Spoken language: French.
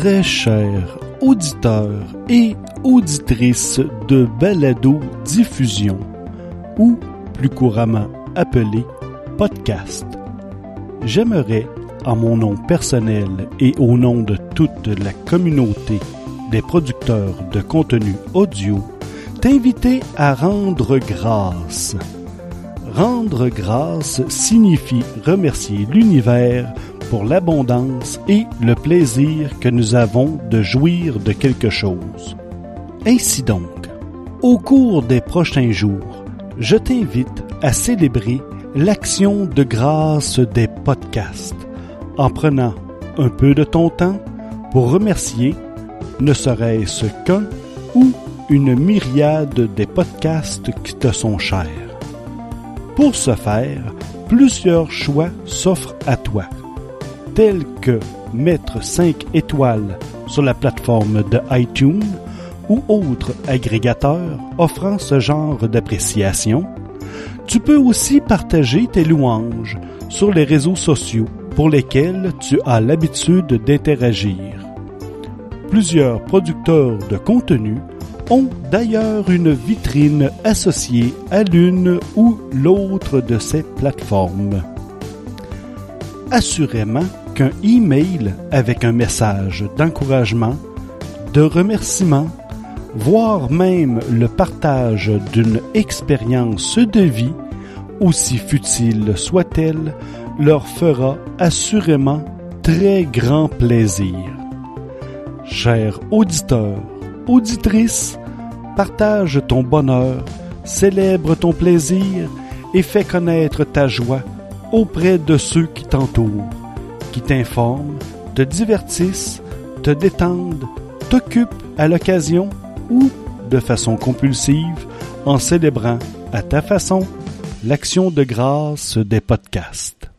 très chers auditeurs et auditrices de balado diffusion ou plus couramment appelé podcast. J'aimerais, en mon nom personnel et au nom de toute la communauté des producteurs de contenu audio, t'inviter à rendre grâce. Rendre grâce signifie remercier l'univers pour l'abondance et le plaisir que nous avons de jouir de quelque chose. Ainsi donc, au cours des prochains jours, je t'invite à célébrer l'action de grâce des podcasts en prenant un peu de ton temps pour remercier, ne serait-ce qu'un ou une myriade des podcasts qui te sont chers. Pour ce faire, plusieurs choix s'offrent à toi tels que mettre 5 étoiles sur la plateforme de iTunes ou autres agrégateurs offrant ce genre d'appréciation, tu peux aussi partager tes louanges sur les réseaux sociaux pour lesquels tu as l'habitude d'interagir. Plusieurs producteurs de contenu ont d'ailleurs une vitrine associée à l'une ou l'autre de ces plateformes. Assurément, qu'un email avec un message d'encouragement, de remerciement, voire même le partage d'une expérience de vie, aussi futile soit-elle, leur fera assurément très grand plaisir. Chers auditeurs, auditrices, partage ton bonheur, célèbre ton plaisir et fais connaître ta joie auprès de ceux qui t'entourent qui t'informent, te divertissent, te détendent, t'occupent à l'occasion ou de façon compulsive en célébrant à ta façon l'action de grâce des podcasts.